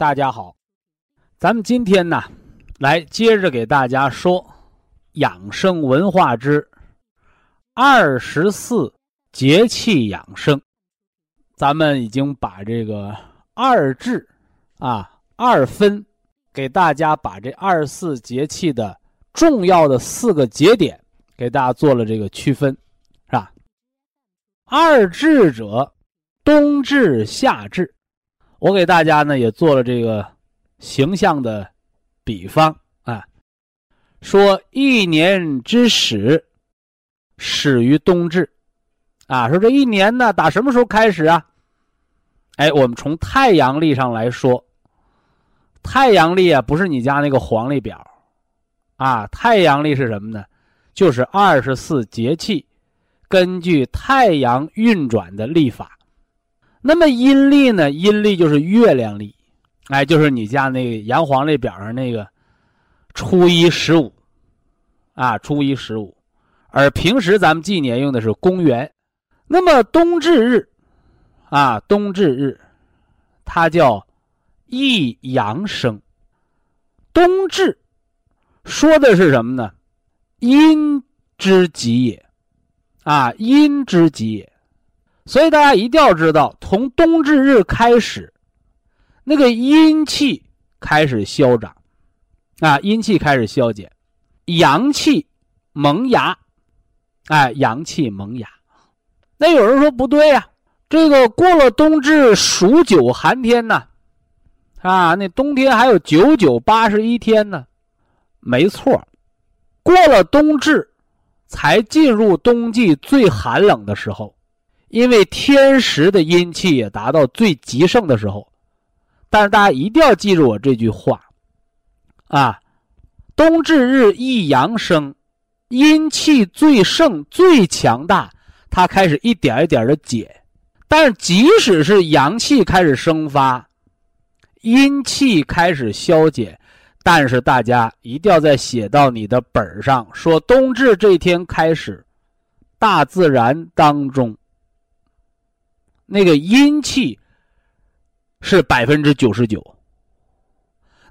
大家好，咱们今天呢，来接着给大家说养生文化之二十四节气养生。咱们已经把这个二至啊二分，给大家把这二十四节气的重要的四个节点给大家做了这个区分，是吧？二至者，冬至、夏至。我给大家呢也做了这个形象的比方啊，说一年之始始于冬至，啊，说这一年呢打什么时候开始啊？哎，我们从太阳历上来说，太阳历啊不是你家那个黄历表，啊，太阳历是什么呢？就是二十四节气，根据太阳运转的历法。那么阴历呢？阴历就是月亮历，哎，就是你家那个阳黄历表上那个初一十五，啊，初一十五。而平时咱们纪年用的是公元。那么冬至日，啊，冬至日，它叫一阳生。冬至说的是什么呢？阴之极也，啊，阴之极也。所以大家一定要知道，从冬至日开始，那个阴气开始消长，啊，阴气开始消减，阳气萌芽，哎，阳气萌芽。那有人说不对呀，这个过了冬至数九寒天呢，啊，那冬天还有九九八十一天呢。没错，过了冬至，才进入冬季最寒冷的时候。因为天时的阴气也达到最极盛的时候，但是大家一定要记住我这句话，啊，冬至日一阳生，阴气最盛最强大，它开始一点一点的减。但是即使是阳气开始生发，阴气开始消减，但是大家一定要再写到你的本上，说冬至这天开始，大自然当中。那个阴气是百分之九十九，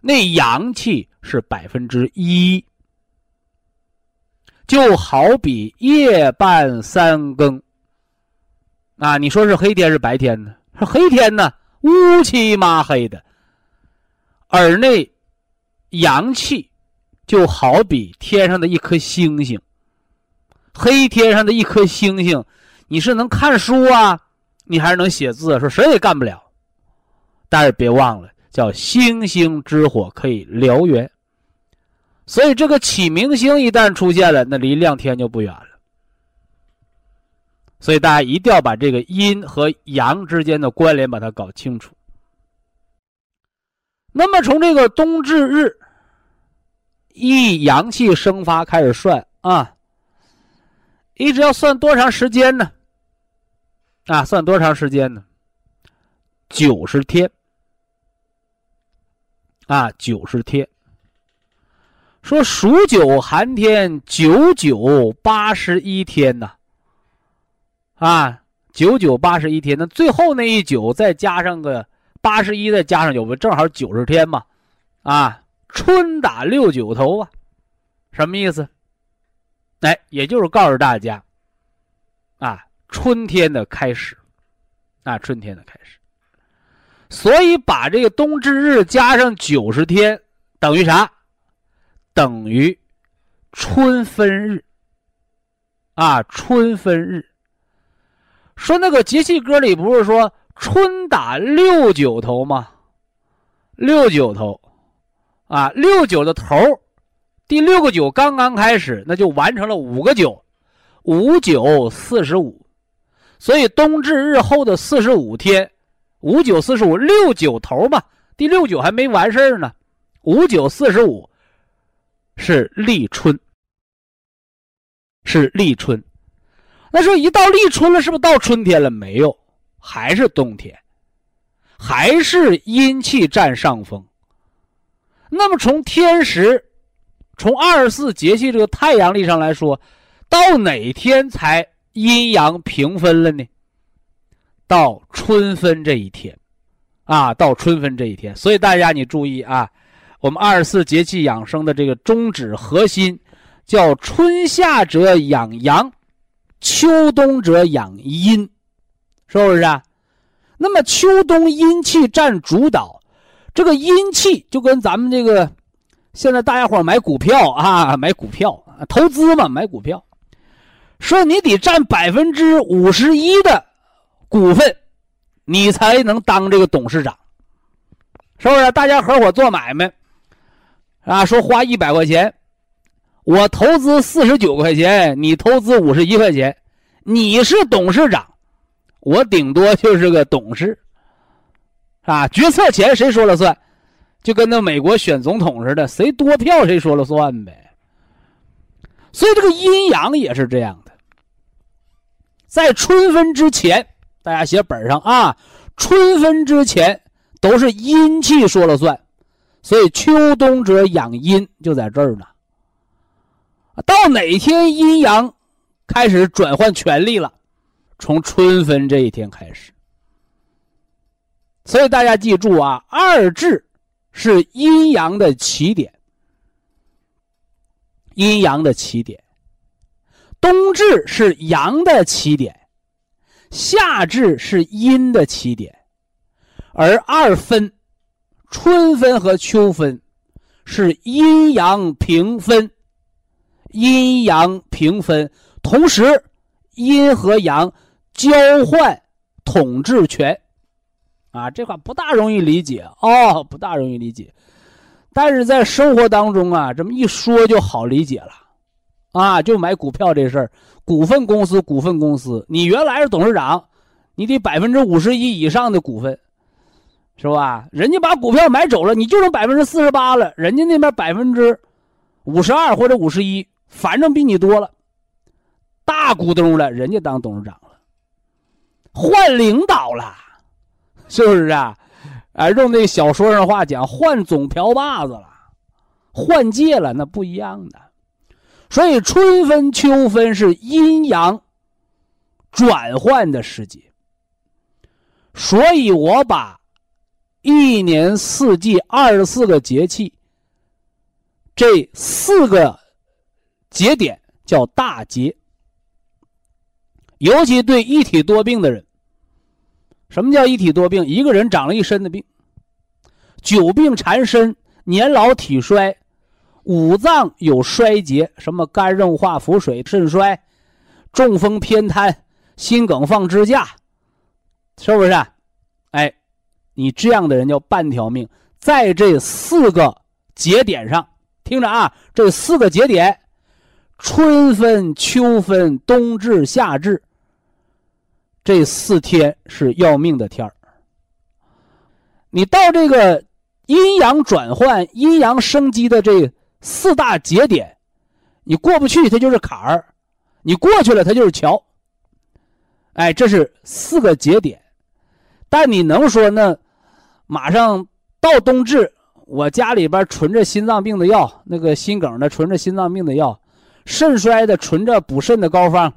那阳气是百分之一，就好比夜半三更啊，你说是黑天是白天呢？是黑天呢，乌漆嘛黑的，而那阳气就好比天上的一颗星星，黑天上的一颗星星，你是能看书啊？你还是能写字，说谁也干不了。但是别忘了，叫星星之火可以燎原。所以这个启明星一旦出现了，那离亮天就不远了。所以大家一定要把这个阴和阳之间的关联把它搞清楚。那么从这个冬至日，一阳气生发开始算啊，一直要算多长时间呢？啊，算多长时间呢？九十天。啊，九十天。说数九寒天，九九八十一天呐。啊，九九八十一天，那最后那一九再加上个八十一，再加上九，不正好九十天嘛？啊，春打六九头啊，什么意思？哎，也就是告诉大家，啊。春天的开始，啊，春天的开始。所以把这个冬至日加上九十天，等于啥？等于春分日。啊，春分日。说那个节气歌里不是说春打六九头吗？六九头，啊，六九的头，第六个九刚刚开始，那就完成了五个九，五九四十五，所以冬至日后的四十五天，五九四十五，六九头嘛，第六九还没完事儿呢，五九四十五是立春。是立春，那说一到立春了，是不是到春天了？没有，还是冬天，还是阴气占上风。那么从天时，从二十四节气这个太阳历上来说，到哪天才阴阳平分了呢？到春分这一天，啊，到春分这一天。所以大家你注意啊，我们二十四节气养生的这个宗旨核心。叫春夏者养阳，秋冬者养阴，是不是啊？那么秋冬阴气占主导，这个阴气就跟咱们这个现在大家伙买股票啊，买股票投资嘛，买股票，说你得占百分之五十一的股份，你才能当这个董事长，是不是？大家合伙做买卖啊，说花一百块钱。我投资四十九块钱，你投资五十一块钱，你是董事长，我顶多就是个董事，啊，决策权谁说了算？就跟那美国选总统似的，谁多票谁说了算呗。所以这个阴阳也是这样的，在春分之前，大家写本上啊，春分之前都是阴气说了算，所以秋冬者养阴就在这儿呢。到哪天阴阳开始转换权力了？从春分这一天开始。所以大家记住啊，二至是阴阳的起点，阴阳的起点；冬至是阳的起点，夏至是阴的起点，而二分，春分和秋分，是阴阳平分。阴阳平分，同时阴和阳交换统治权，啊，这话不大容易理解哦，不大容易理解，但是在生活当中啊，这么一说就好理解了，啊，就买股票这事儿，股份公司，股份公司，你原来是董事长，你得百分之五十一以上的股份，是吧？人家把股票买走了，你就剩百分之四十八了，人家那边百分之五十二或者五十一。反正比你多了，大股东了，人家当董事长了，换领导了，是不是啊？啊，用那小说上话讲，换总瓢把子了，换届了，那不一样的。所以春分、秋分是阴阳转换的时节。所以我把一年四季二十四个节气这四个。节点叫大节，尤其对一体多病的人。什么叫一体多病？一个人长了一身的病，久病缠身，年老体衰，五脏有衰竭，什么肝硬化、腹水、肾衰、中风、偏瘫、心梗、放支架，是不是？哎，你这样的人叫半条命。在这四个节点上，听着啊，这四个节点。春分、秋分、冬至、夏至，这四天是要命的天儿。你到这个阴阳转换、阴阳生机的这四大节点，你过不去，它就是坎儿；你过去了，它就是桥。哎，这是四个节点。但你能说那马上到冬至，我家里边存着心脏病的药，那个心梗的存着心脏病的药。肾衰的存着补肾的膏方，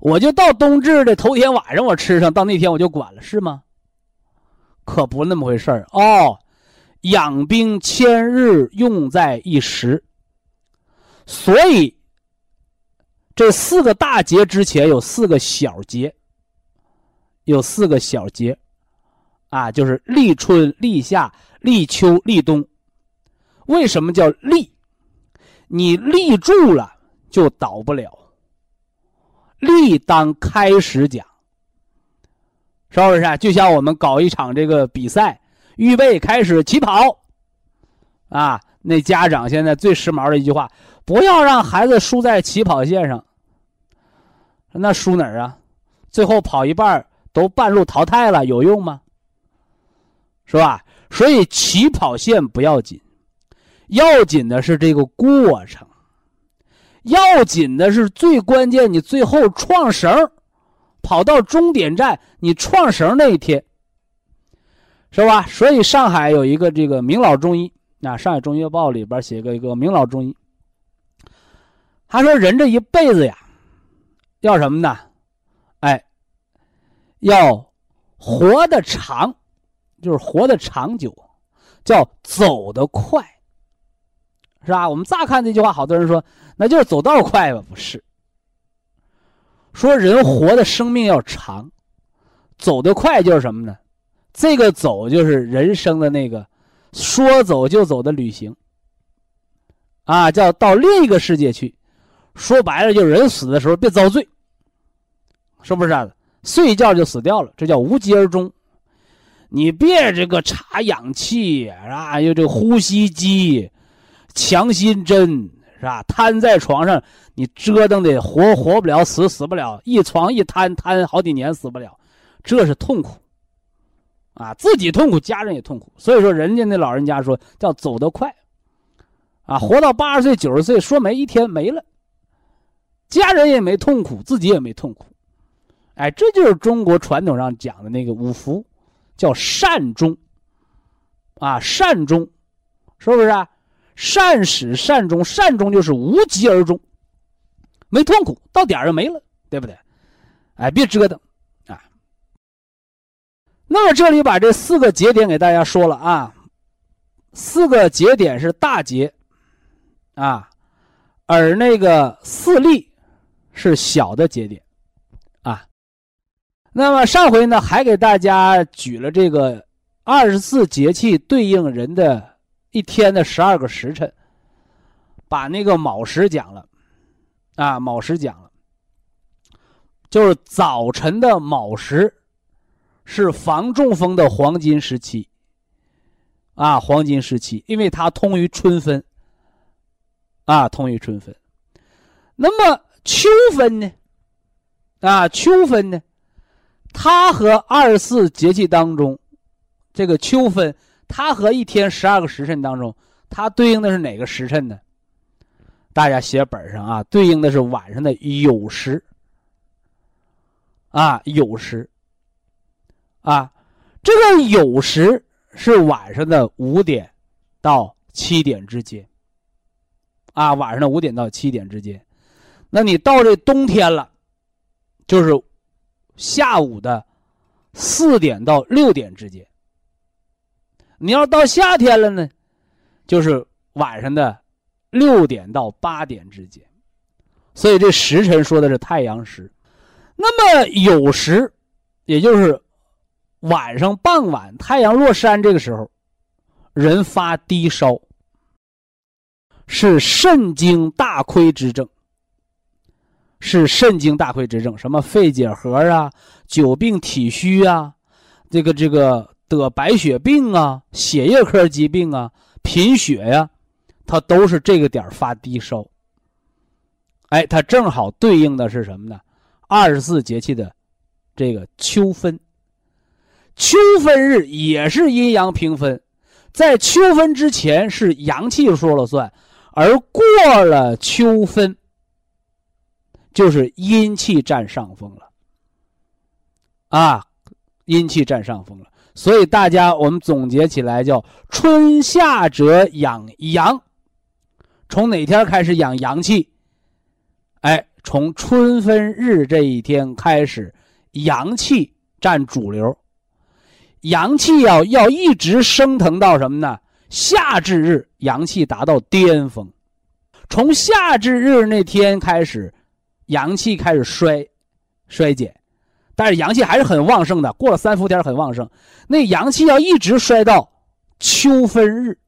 我就到冬至的头天晚上我吃上，到那天我就管了，是吗？可不那么回事儿哦。养兵千日，用在一时。所以这四个大节之前有四个小节，有四个小节，啊，就是立春、立夏、立秋、立冬。为什么叫立？你立住了就倒不了。立当开始讲，是不是？就像我们搞一场这个比赛，预备开始起跑，啊，那家长现在最时髦的一句话：不要让孩子输在起跑线上。那输哪儿啊？最后跑一半都半路淘汰了，有用吗？是吧？所以起跑线不要紧，要紧的是这个过程，要紧的是最关键，你最后创绳，跑到终点站，你创绳那一天，是吧？所以上海有一个这个名老中医啊，《上海中医报》里边写过一个名老中医，他说人这一辈子呀。要什么呢？哎，要活得长，就是活得长久，叫走得快，是吧？我们乍看这句话，好多人说那就是走道快吧？不是，说人活的生命要长，走得快就是什么呢？这个走就是人生的那个说走就走的旅行，啊，叫到另一个世界去。说白了，就是人死的时候别遭罪。是不是啊？睡觉就死掉了，这叫无疾而终。你别这个插氧气啊，又这个呼吸机、强心针是吧？瘫在床上，你折腾的活活不了，死死不了，一床一瘫瘫好几年死不了，这是痛苦啊！自己痛苦，家人也痛苦。所以说，人家那老人家说叫走得快啊，活到八十岁、九十岁，说没一天没了，家人也没痛苦，自己也没痛苦。哎，这就是中国传统上讲的那个五福，叫善终。啊，善终，是不是啊？善始善终，善终就是无疾而终，没痛苦，到点儿就没了，对不对？哎，别折腾。那么这里把这四个节点给大家说了啊，四个节点是大节，啊，而那个四例是小的节点。啊那么上回呢，还给大家举了这个二十四节气对应人的一天的十二个时辰，把那个卯时讲了，啊，卯时讲了，就是早晨的卯时，是防中风的黄金时期，啊，黄金时期，因为它通于春分，啊，通于春分。那么秋分呢？啊，秋分呢？它和二十四节气当中，这个秋分，它和一天十二个时辰当中，它对应的是哪个时辰呢？大家写本上啊，对应的是晚上的酉时。啊，酉时。啊，这个酉时是晚上的五点到七点之间。啊，晚上的五点到七点之间，那你到这冬天了，就是。下午的四点到六点之间，你要到夏天了呢，就是晚上的六点到八点之间，所以这时辰说的是太阳时。那么酉时，也就是晚上傍晚太阳落山这个时候，人发低烧，是肾经大亏之症。是肾经大亏之症，什么肺结核啊、久病体虚啊，这个这个得白血病啊、血液科疾病啊、贫血呀，它都是这个点发低烧。哎，它正好对应的是什么呢？二十四节气的这个秋分。秋分日也是阴阳平分，在秋分之前是阳气说了算，而过了秋分。就是阴气占上风了，啊，阴气占上风了，所以大家我们总结起来叫春夏者养阳，从哪天开始养阳气？哎，从春分日这一天开始，阳气占主流，阳气要要一直升腾到什么呢？夏至日阳气达到巅峰，从夏至日那天开始。阳气开始衰，衰减，但是阳气还是很旺盛的。过了三伏天很旺盛，那阳气要一直衰到秋分日，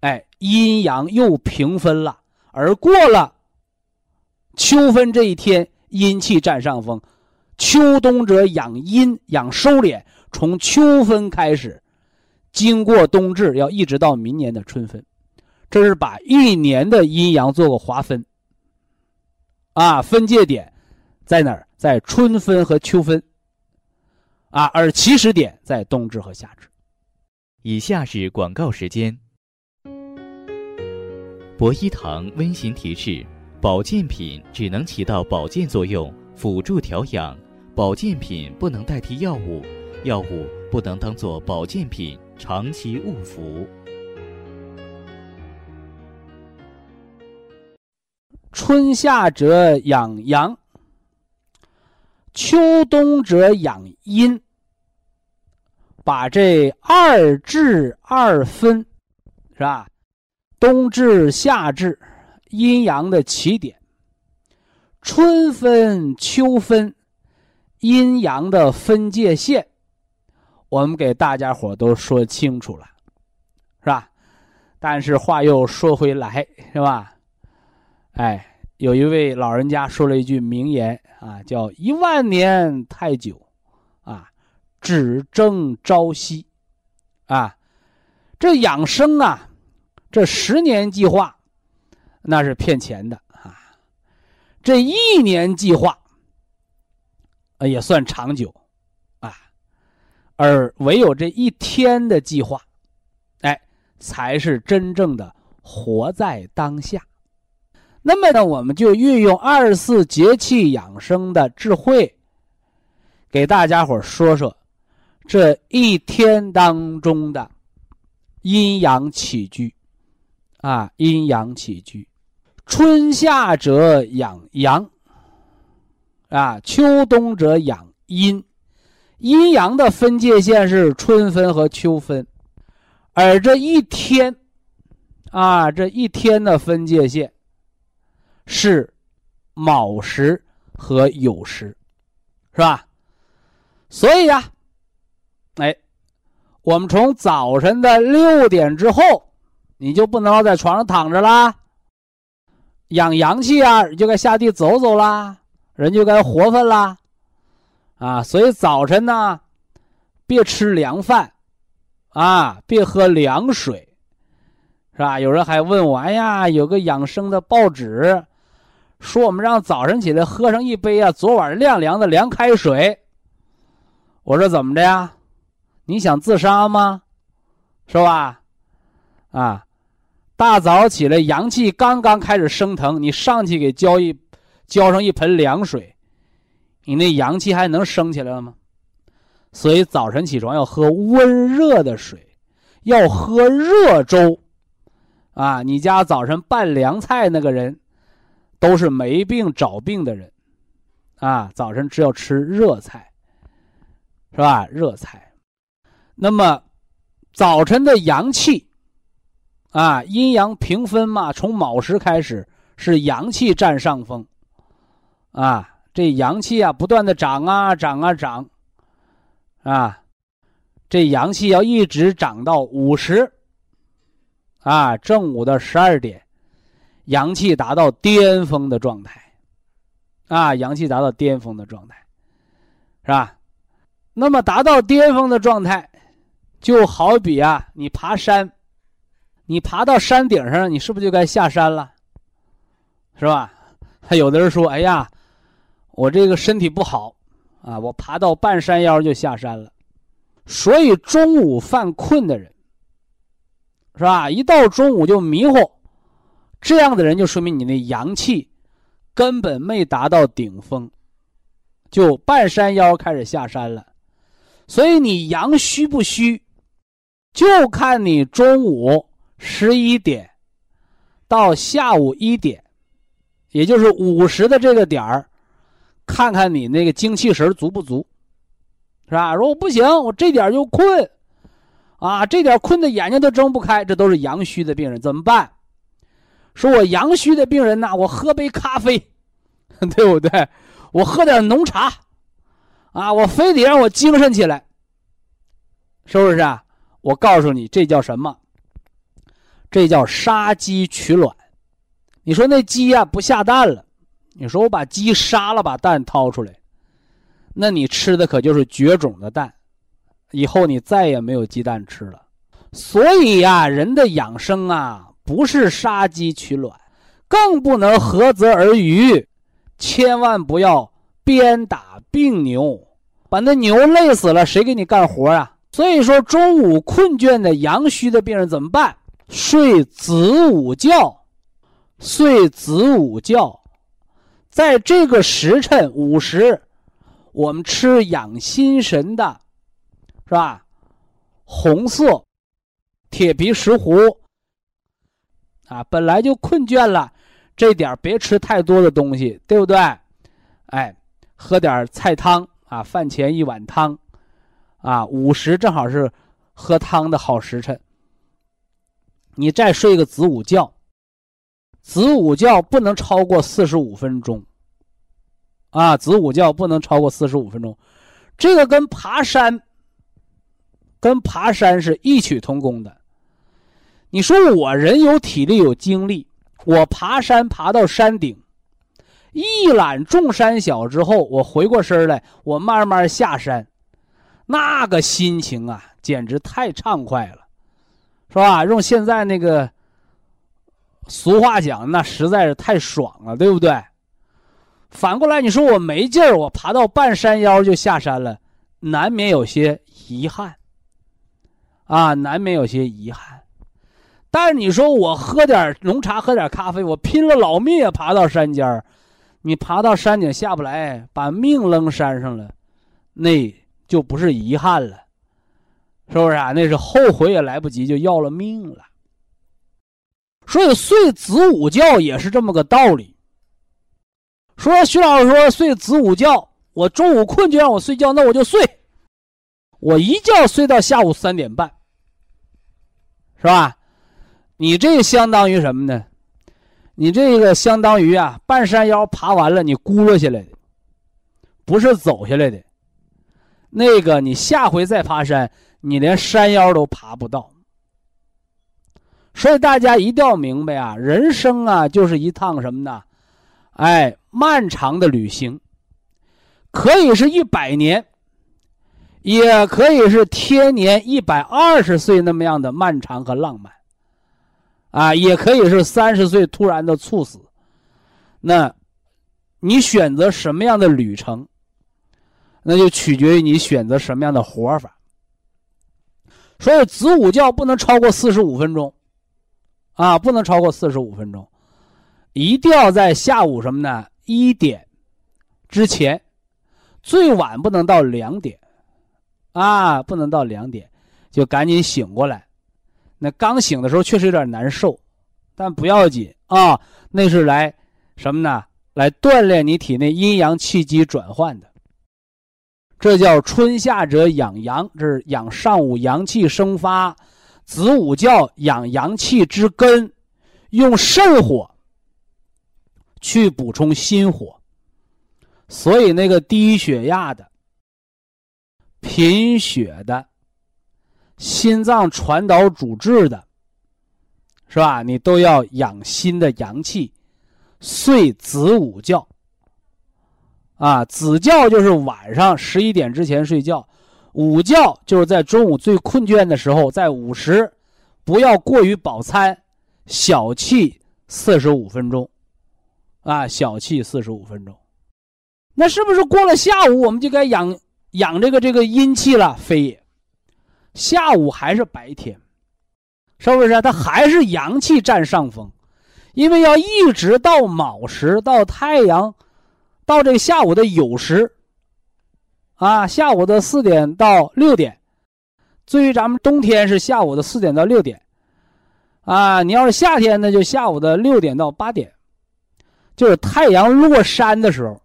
哎，阴阳又平分了。而过了秋分这一天，阴气占上风。秋冬者养阴养收敛，从秋分开始，经过冬至，要一直到明年的春分。这是把一年的阴阳做个划分。啊，分界点在哪儿？在春分和秋分。啊，而起始点在冬至和夏至。以下是广告时间。博一堂温馨提示：保健品只能起到保健作用，辅助调养；保健品不能代替药物，药物不能当做保健品长期误服。春夏者养阳，秋冬者养阴。把这二至二分，是吧？冬至、夏至，阴阳的起点；春分、秋分，阴阳的分界线。我们给大家伙都说清楚了，是吧？但是话又说回来，是吧？哎，有一位老人家说了一句名言啊，叫“一万年太久，啊，只争朝夕”，啊，这养生啊。这十年计划，那是骗钱的啊！这一年计划，也算长久。而唯有这一天的计划，哎，才是真正的活在当下。那么呢，我们就运用二十四节气养生的智慧，给大家伙说说这一天当中的阴阳起居。啊，阴阳起居，春夏者养阳，啊，秋冬者养阴，阴阳的分界线是春分和秋分，而这一天，啊，这一天的分界线是卯时和酉时，是吧？所以呀，哎，我们从早晨的六点之后。你就不能老在床上躺着啦，养阳气啊，你就该下地走走啦，人就该活泛啦，啊，所以早晨呢，别吃凉饭，啊，别喝凉水，是吧？有人还问我，哎呀，有个养生的报纸，说我们让早晨起来喝上一杯啊，昨晚晾凉的凉开水。我说怎么着呀？你想自杀吗？是吧？啊？大早起来，阳气刚刚开始升腾，你上去给浇一浇上一盆凉水，你那阳气还能升起来了吗？所以早晨起床要喝温热的水，要喝热粥。啊，你家早晨拌凉菜那个人，都是没病找病的人。啊，早晨只要吃热菜，是吧？热菜。那么早晨的阳气。啊，阴阳平分嘛，从卯时开始是阳气占上风，啊，这阳气啊不断的涨啊涨啊涨，啊，这阳气要一直涨到五十，啊，正午的十二点，阳气达到巅峰的状态，啊，阳气达到巅峰的状态，是吧？那么达到巅峰的状态，就好比啊，你爬山。你爬到山顶上，你是不是就该下山了？是吧？还 有的人说：“哎呀，我这个身体不好啊，我爬到半山腰就下山了。”所以中午犯困的人，是吧？一到中午就迷糊，这样的人就说明你那阳气根本没达到顶峰，就半山腰开始下山了。所以你阳虚不虚，就看你中午。十一点到下午一点，也就是午时的这个点儿，看看你那个精气神足不足，是吧？如果不行，我这点就困，啊，这点困的眼睛都睁不开，这都是阳虚的病人，怎么办？说我阳虚的病人呢，我喝杯咖啡，对不对？我喝点浓茶，啊，我非得让我精神起来，是不是啊？我告诉你，这叫什么？这叫杀鸡取卵。你说那鸡呀不下蛋了，你说我把鸡杀了，把蛋掏出来，那你吃的可就是绝种的蛋，以后你再也没有鸡蛋吃了。所以呀，人的养生啊，不是杀鸡取卵，更不能涸泽而渔，千万不要鞭打病牛，把那牛累死了，谁给你干活啊？所以说，中午困倦的阳虚的病人怎么办？睡子午觉，睡子午觉，在这个时辰午时，我们吃养心神的，是吧？红色铁皮石斛啊，本来就困倦了，这点别吃太多的东西，对不对？哎，喝点菜汤啊，饭前一碗汤，啊，午时正好是喝汤的好时辰。你再睡个子午觉，子午觉不能超过四十五分钟。啊，子午觉不能超过四十五分钟，这个跟爬山，跟爬山是异曲同工的。你说我人有体力有精力，我爬山爬到山顶，一览众山小之后，我回过身来，我慢慢下山，那个心情啊，简直太畅快了。是吧？用现在那个俗话讲，那实在是太爽了，对不对？反过来，你说我没劲儿，我爬到半山腰就下山了，难免有些遗憾。啊，难免有些遗憾。但是你说我喝点浓茶，喝点咖啡，我拼了老命也爬到山尖儿，你爬到山顶下不来，把命扔山上了，那就不是遗憾了。是不是啊？那是后悔也来不及，就要了命了。所以睡子午觉也是这么个道理。说徐老师说睡子午觉，我中午困就让我睡觉，那我就睡，我一觉睡到下午三点半，是吧？你这相当于什么呢？你这个相当于啊，半山腰爬完了，你咕噜下来的，不是走下来的。那个你下回再爬山。你连山腰都爬不到，所以大家一定要明白啊，人生啊就是一趟什么呢？哎，漫长的旅行，可以是一百年，也可以是天年一百二十岁那么样的漫长和浪漫，啊，也可以是三十岁突然的猝死。那，你选择什么样的旅程，那就取决于你选择什么样的活法。所以子午觉不能超过四十五分钟，啊，不能超过四十五分钟，一定要在下午什么呢？一点之前，最晚不能到两点，啊，不能到两点，就赶紧醒过来。那刚醒的时候确实有点难受，但不要紧啊，那是来什么呢？来锻炼你体内阴阳气机转换的。这叫春夏者养阳，这是养上午阳气生发；子午觉养阳气之根，用肾火去补充心火。所以那个低血压的、贫血的、心脏传导阻滞的，是吧？你都要养心的阳气，睡子午觉。啊，子觉就是晚上十一点之前睡觉，午觉就是在中午最困倦的时候，在午时，不要过于饱餐，小憩四十五分钟，啊，小憩四十五分钟，那是不是过了下午我们就该养养这个这个阴气了？非也，下午还是白天，是不是？它还是阳气占上风，因为要一直到卯时，到太阳。到这个下午的酉时，啊，下午的四点到六点，至于咱们冬天是下午的四点到六点，啊，你要是夏天呢，就下午的六点到八点，就是太阳落山的时候，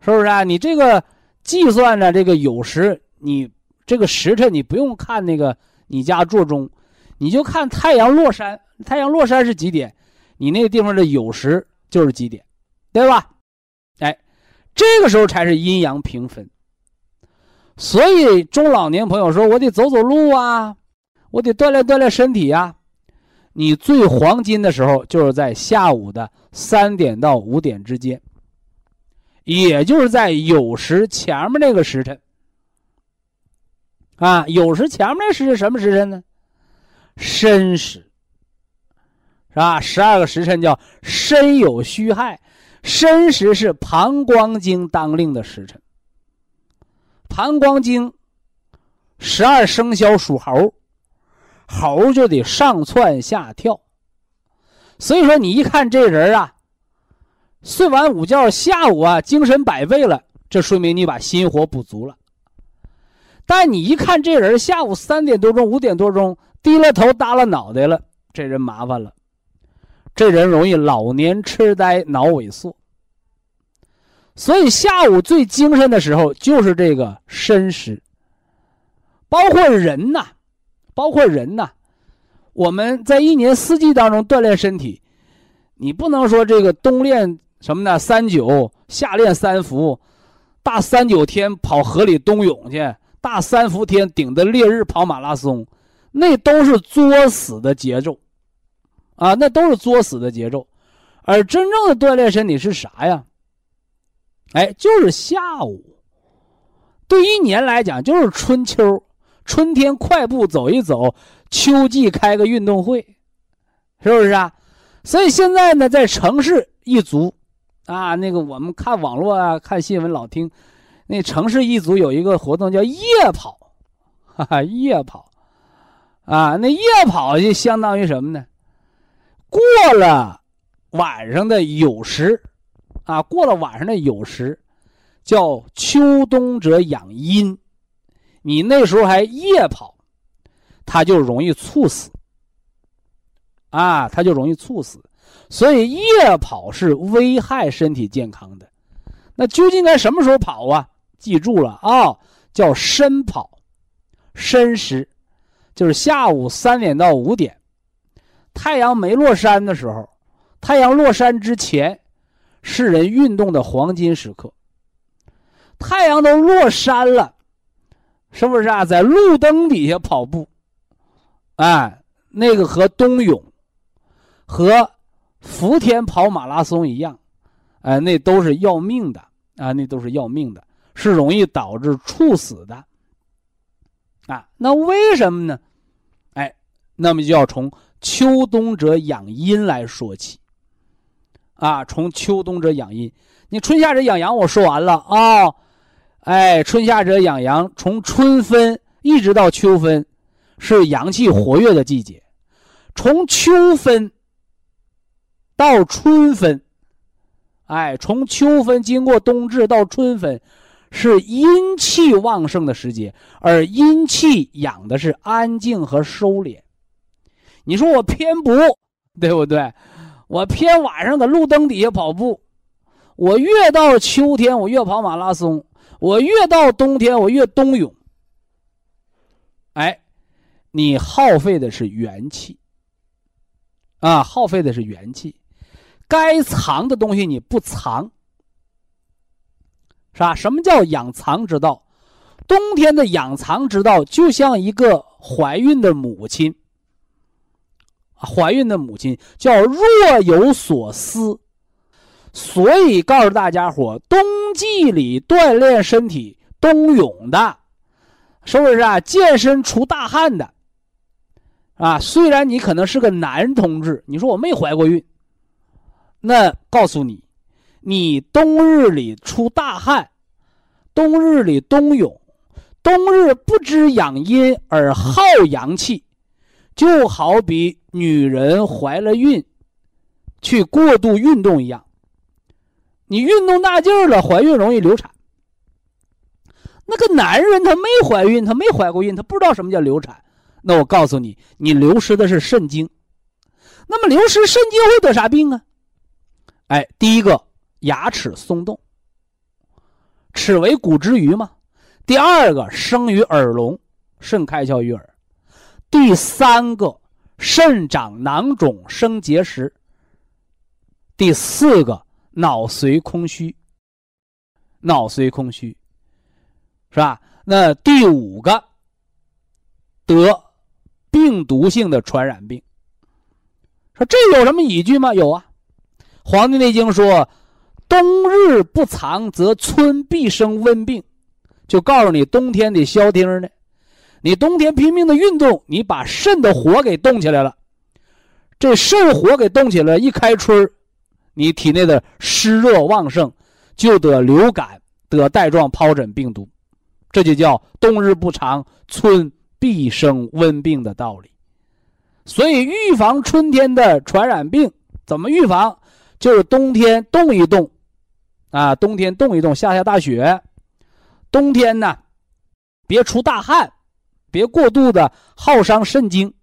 是不是啊？你这个计算着这个酉时，你这个时辰你不用看那个你家座钟，你就看太阳落山，太阳落山是几点，你那个地方的酉时就是几点，对吧？这个时候才是阴阳平分。所以中老年朋友说：“我得走走路啊，我得锻炼锻炼身体呀。”你最黄金的时候就是在下午的三点到五点之间，也就是在酉时前面那个时辰。啊，酉时前面那时辰什么时辰呢？申时，是吧？十二个时辰叫申酉戌亥，申时是膀胱经当令的时辰。膀胱经，十二生肖属猴。猴就得上窜下跳，所以说你一看这人啊，睡完午觉下午啊精神百倍了，这说明你把心火补足了。但你一看这人下午三点多钟、五点多钟低了头耷了脑袋了，这人麻烦了，这人容易老年痴呆、脑萎缩。所以下午最精神的时候就是这个申时，包括人呐。包括人呐，我们在一年四季当中锻炼身体，你不能说这个冬练什么呢？三九，夏练三伏，大三九天跑河里冬泳去，大三伏天顶着烈日跑马拉松，那都是作死的节奏，啊，那都是作死的节奏。而真正的锻炼身体是啥呀？哎，就是下午。对一年来讲，就是春秋。春天快步走一走，秋季开个运动会，是不是啊？所以现在呢，在城市一族，啊，那个我们看网络啊，看新闻老听，那城市一族有一个活动叫夜跑，哈哈，夜跑，啊，那夜跑就相当于什么呢？过了晚上的酉时，啊，过了晚上的酉时，叫秋冬者养阴。你那时候还夜跑，他就容易猝死。啊，他就容易猝死，所以夜跑是危害身体健康的。那究竟该什么时候跑啊？记住了啊，叫申跑，申时，就是下午三点到五点，太阳没落山的时候，太阳落山之前，是人运动的黄金时刻。太阳都落山了。是不是啊？在路灯底下跑步，哎，那个和冬泳、和伏天跑马拉松一样，哎，那都是要命的啊！那都是要命的，是容易导致猝死的。啊，那为什么呢？哎，那么就要从秋冬者养阴来说起。啊，从秋冬者养阴，你春夏者养阳，我说完了啊。哎，春夏者养阳，从春分一直到秋分，是阳气活跃的季节；从秋分到春分，哎，从秋分经过冬至到春分，是阴气旺盛的时节，而阴气养的是安静和收敛。你说我偏不，对不对？我偏晚上搁路灯底下跑步，我越到秋天，我越跑马拉松。我越到冬天，我越冬泳。哎，你耗费的是元气啊，耗费的是元气。该藏的东西你不藏，是吧？什么叫养藏之道？冬天的养藏之道，就像一个怀孕的母亲，怀孕的母亲叫若有所思。所以告诉大家伙，冬季里锻炼身体、冬泳的，是不是啊？健身出大汗的，啊，虽然你可能是个男同志，你说我没怀过孕，那告诉你，你冬日里出大汗，冬日里冬泳，冬日不知养阴而耗阳气，就好比女人怀了孕，去过度运动一样。你运动大劲儿了，怀孕容易流产。那个男人他没怀孕，他没怀过孕，他不知道什么叫流产。那我告诉你，你流失的是肾精。那么流失肾精会得啥病啊？哎，第一个牙齿松动，齿为骨之余嘛。第二个生于耳聋，肾开窍于耳。第三个肾长囊肿，生结石。第四个。脑髓空虚，脑髓空虚，是吧？那第五个得病毒性的传染病，说这有什么依据吗？有啊，《黄帝内经》说：“冬日不藏，则春必生温病。”就告诉你，冬天得消停呢。你冬天拼命的运动，你把肾的火给冻起来了，这肾火给冻起来，一开春你体内的湿热旺盛，就得流感，得带状疱疹病毒，这就叫冬日不长，春必生温病的道理。所以预防春天的传染病，怎么预防？就是冬天动一动，啊，冬天动一动，下下大雪，冬天呢，别出大汗。别过度的耗伤肾精。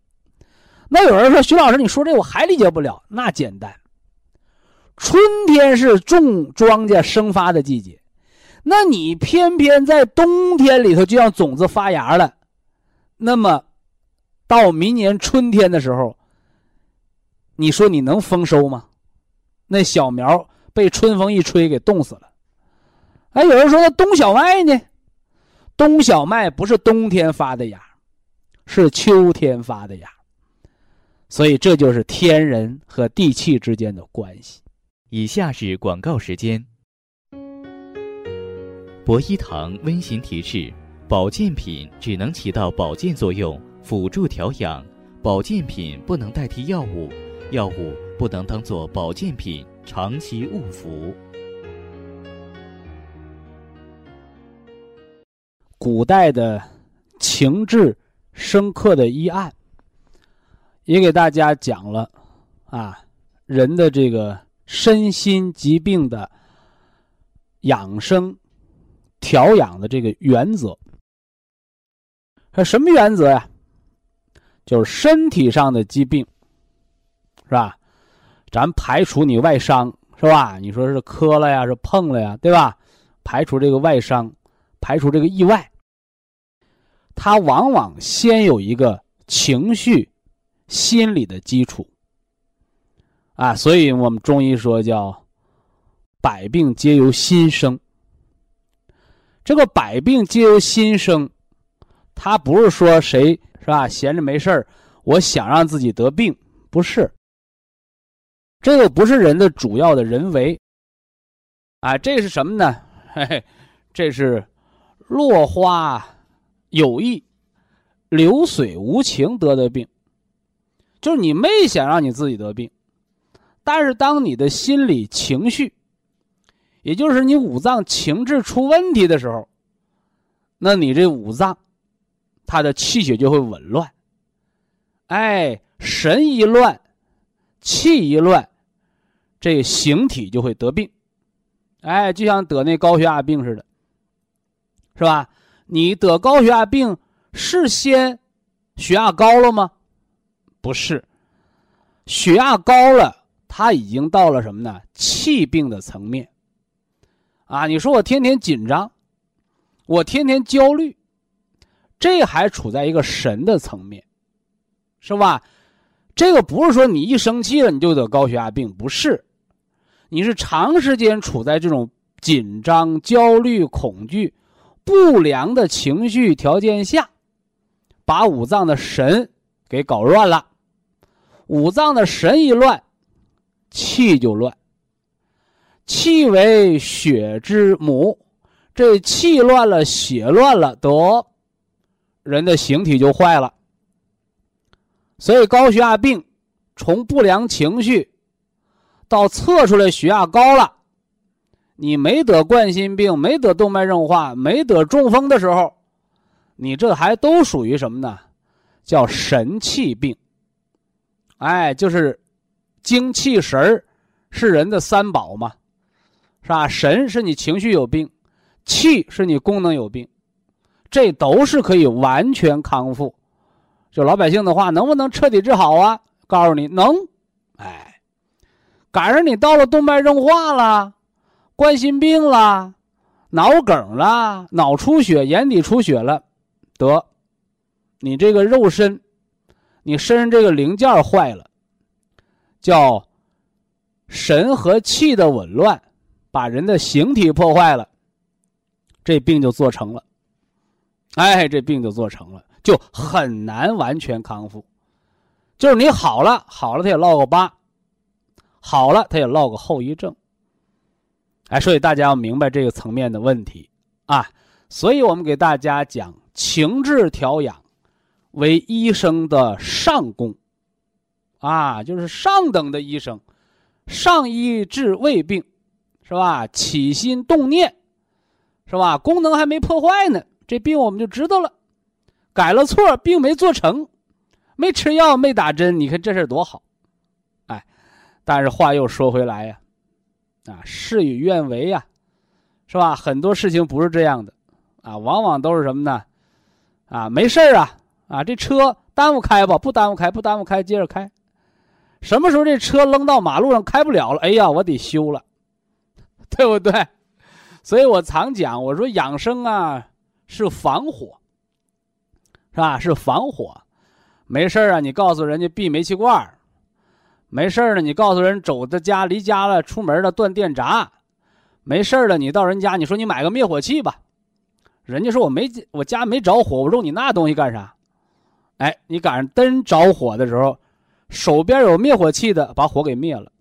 那有人说：“徐老师，你说这我还理解不了。”那简单，春天是种庄稼生发的季节，那你偏偏在冬天里头就让种子发芽了，那么到明年春天的时候，你说你能丰收吗？那小苗被春风一吹给冻死了。哎，有人说那冬小麦呢？冬小麦不是冬天发的芽，是秋天发的芽，所以这就是天人和地气之间的关系。以下是广告时间。博一堂温馨提示：保健品只能起到保健作用，辅助调养；保健品不能代替药物，药物不能当做保健品长期误服。古代的情志深刻的医案，也给大家讲了啊，人的这个身心疾病的养生调养的这个原则。什么原则呀？就是身体上的疾病，是吧？咱排除你外伤，是吧？你说是磕了呀，是碰了呀，对吧？排除这个外伤。排除这个意外，它往往先有一个情绪、心理的基础，啊，所以我们中医说叫“百病皆由心生”。这个“百病皆由心生”，它不是说谁是吧？闲着没事儿，我想让自己得病，不是。这个不是人的主要的人为，啊，这是什么呢？嘿嘿，这是。落花有意，流水无情得的病，就是你没想让你自己得病，但是当你的心理情绪，也就是你五脏情志出问题的时候，那你这五脏，它的气血就会紊乱。哎，神一乱，气一乱，这形体就会得病。哎，就像得那高血压病似的。是吧？你得高血压病是先血压高了吗？不是，血压高了，它已经到了什么呢？气病的层面。啊，你说我天天紧张，我天天焦虑，这还处在一个神的层面，是吧？这个不是说你一生气了你就得高血压病，不是，你是长时间处在这种紧张、焦虑、恐惧。不良的情绪条件下，把五脏的神给搞乱了。五脏的神一乱，气就乱。气为血之母，这气乱了，血乱了，得人的形体就坏了。所以高血压病，从不良情绪到测出来血压高了。你没得冠心病，没得动脉硬化，没得中风的时候，你这还都属于什么呢？叫神气病。哎，就是精气神儿是人的三宝嘛，是吧？神是你情绪有病，气是你功能有病，这都是可以完全康复。就老百姓的话，能不能彻底治好啊？告诉你能。哎，赶上你到了动脉硬化了。冠心病啦，脑梗啦，脑出血、眼底出血了，得，你这个肉身，你身上这个零件坏了，叫神和气的紊乱，把人的形体破坏了，这病就做成了。哎，这病就做成了，就很难完全康复。就是你好了，好了，他也落个疤；好了，他也落个后遗症。哎，所以大家要明白这个层面的问题啊。所以我们给大家讲，情志调养为医生的上功啊，就是上等的医生，上医治未病，是吧？起心动念，是吧？功能还没破坏呢。这病我们就知道了，改了错，病没做成，没吃药，没打针，你看这事多好，哎，但是话又说回来呀，啊事与愿违呀，是吧？很多事情不是这样的，啊，往往都是什么呢？啊，没事啊，啊，这车耽误开吧，不耽误开，不耽误开，接着开，什么时候这车扔到马路上开不了了？哎呀，我得修了，对不对？所以我常讲，我说养生啊。是防火，是吧？是防火，没事啊，你告诉人家闭煤气罐没事了，你告诉人走的家离家了，出门了断电闸，没事了，你到人家你说你买个灭火器吧，人家说我没我家没着火，我用你那东西干啥？哎，你赶上真着火的时候，手边有灭火器的把火给灭了，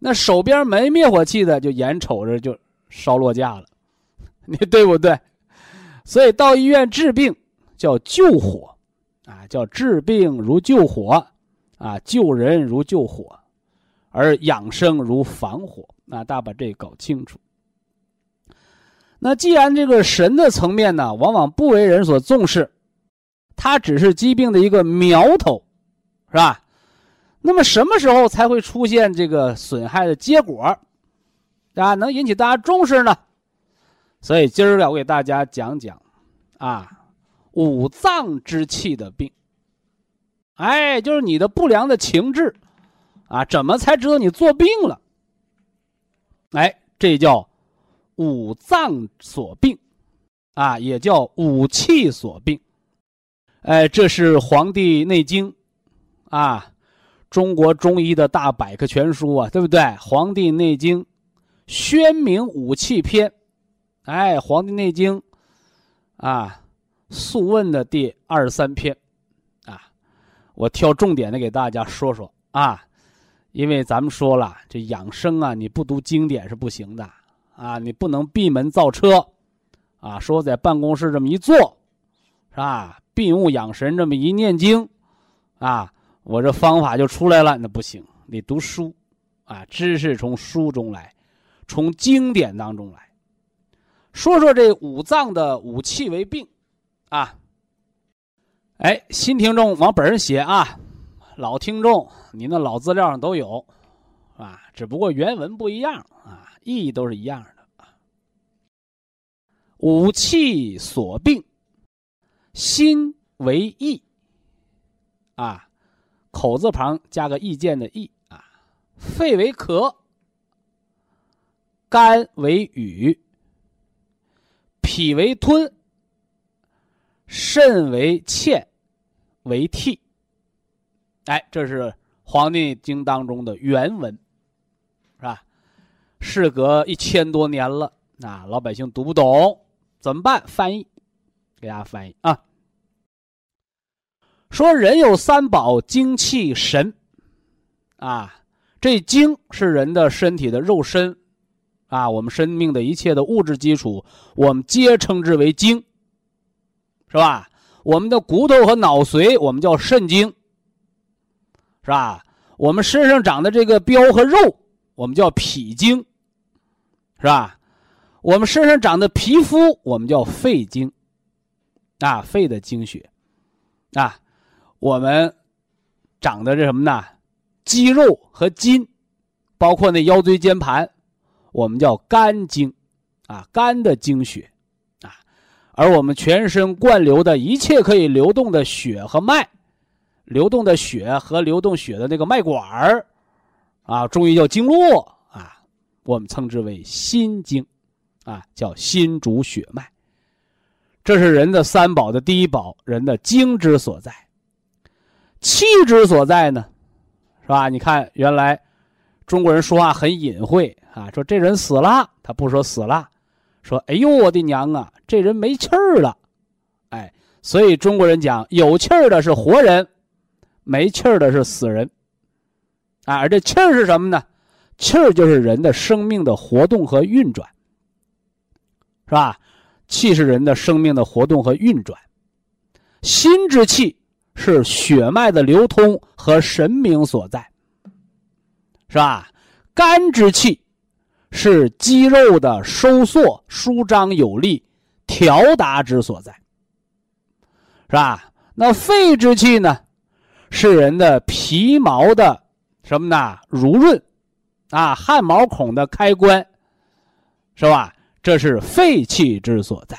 那手边没灭火器的就眼瞅着就烧落架了，你对不对？所以到医院治病叫救火，啊，叫治病如救火，啊，救人如救火，而养生如防火。啊，大家把这搞清楚。那既然这个神的层面呢，往往不为人所重视，它只是疾病的一个苗头，是吧？那么什么时候才会出现这个损害的结果，啊，能引起大家重视呢？所以今儿个我给大家讲讲，啊，五脏之气的病。哎，就是你的不良的情志，啊，怎么才知道你做病了？哎，这叫五脏所病，啊，也叫五气所病。哎，这是《黄帝内经》，啊，中国中医的大百科全书啊，对不对？《黄帝内经》宣明五气篇。哎，《黄帝内经》啊，《素问》的第二十三篇，我挑重点的给大家说说啊，因为咱们说了，这养生啊，你不读经典是不行的啊，你不能闭门造车，啊，说在办公室这么一坐，是吧？闭目养神这么一念经，啊，我这方法就出来了，那不行，你读书，啊，知识从书中来，从经典当中来。说说这五脏的五气为病，啊，哎，新听众往本上写啊，老听众您的老资料上都有，啊，只不过原文不一样啊，意义都是一样的啊。五气所病，心为意，啊，口字旁加个意见的意啊，肺为咳，肝为羽。脾为吞，肾为欠，为涕。哎，这是《黄帝经》当中的原文，是吧？事隔一千多年了，啊，老百姓读不懂，怎么办？翻译，给大家翻译啊。说人有三宝：精气神。啊，这精是人的身体的肉身。啊，我们生命的一切的物质基础，我们皆称之为精，是吧？我们的骨头和脑髓，我们叫肾精，是吧？我们身上长的这个膘和肉，我们叫脾精，是吧？我们身上长的皮肤，我们叫肺精，啊，肺的精血，啊，我们长的这什么呢？肌肉和筋，包括那腰椎间盘。我们叫肝经，啊，肝的精血，而我们全身灌流的一切可以流动的血和脉，流动的血和流动血的那个脉管儿，啊，中医叫经络，啊，我们称之为心经，啊，叫心主血脉。这是人的三宝的第一宝，人的精之所在，气之所在呢，是吧？你看，原来中国人说话很隐晦。啊，说这人死了，他不说死了，说：“哎呦，我的娘啊，这人没气儿了。”哎，所以中国人讲，有气儿的是活人，没气儿的是死人。啊，而这气儿是什么呢？气儿就是人的生命的活动和运转，是吧？气是人的生命的活动和运转。心之气是血脉的流通和神明所在，是吧？肝之气是肌肉的收缩、舒张有力、调达之所在，是吧？那肺之气呢，是人的皮毛的什么呢？濡润，啊，汗毛孔的开关，是吧？这是肺气之所在，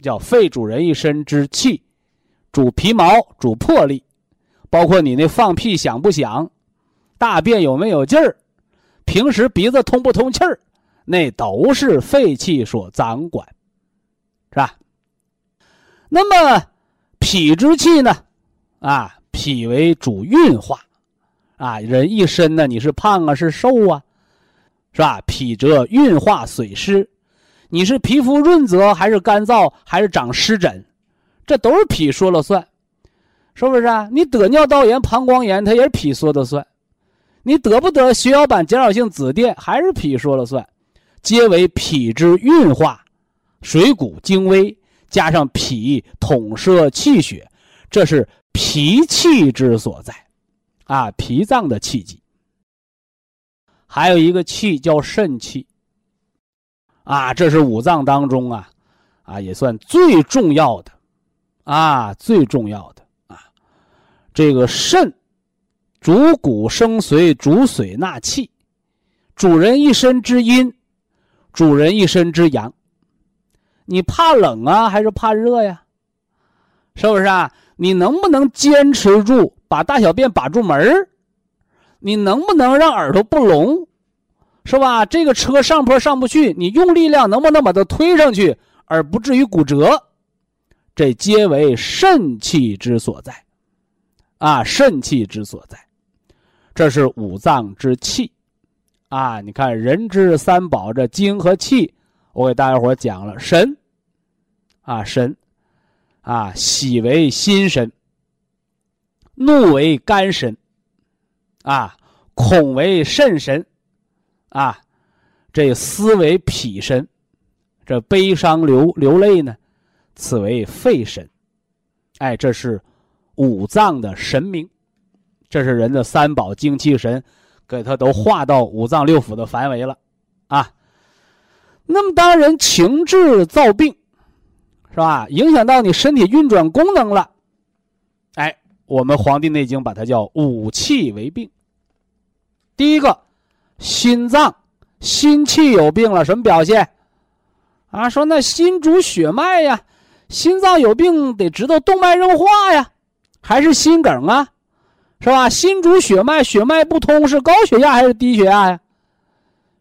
叫肺主人一身之气。主皮毛，主魄力，包括你那放屁响不响，大便有没有劲儿，平时鼻子通不通气儿，那都是肺气所掌管，是吧？那么脾之气呢？啊，脾为主运化，啊，人一身呢，你是胖啊，是瘦啊，是吧？脾则运化水湿，你是皮肤润泽还是干燥，还是长湿疹？这都是脾说了算，是不是啊？你得尿道炎、膀胱炎，它也是脾说的算；你得不得血小板减少性紫癜，还是脾说了算。皆为脾之运化，水谷精微，加上脾统摄气血，这是脾气之所在，啊，脾脏的气机。还有一个气叫肾气，啊，这是五脏当中啊，啊，也算最重要的。啊，最重要的啊，这个肾主骨生髓，主髓纳气，主人一身之阴，主人一身之阳。你怕冷啊，还是怕热呀？是不是啊？你能不能坚持住把大小便把住门你能不能让耳朵不聋？是吧？这个车上坡上不去，你用力量能不能把它推上去，而不至于骨折？这皆为肾气之所在，啊，肾气之所在，这是五脏之气，啊，你看人之三宝，这精和气，我给大家伙讲了神，啊神，啊喜为心神，怒为肝神，啊恐为肾神，啊这思为脾神，这悲伤流流泪呢？此为肺神，哎，这是五脏的神明，这是人的三宝精气神，给他都划到五脏六腑的范围了，啊。那么当人情志造病，是吧？影响到你身体运转功能了，哎，我们《黄帝内经》把它叫五气为病。第一个，心脏心气有病了，什么表现？啊，说那心主血脉呀。心脏有病得知道动脉硬化呀，还是心梗啊，是吧？心主血脉，血脉不通是高血压还是低血压呀？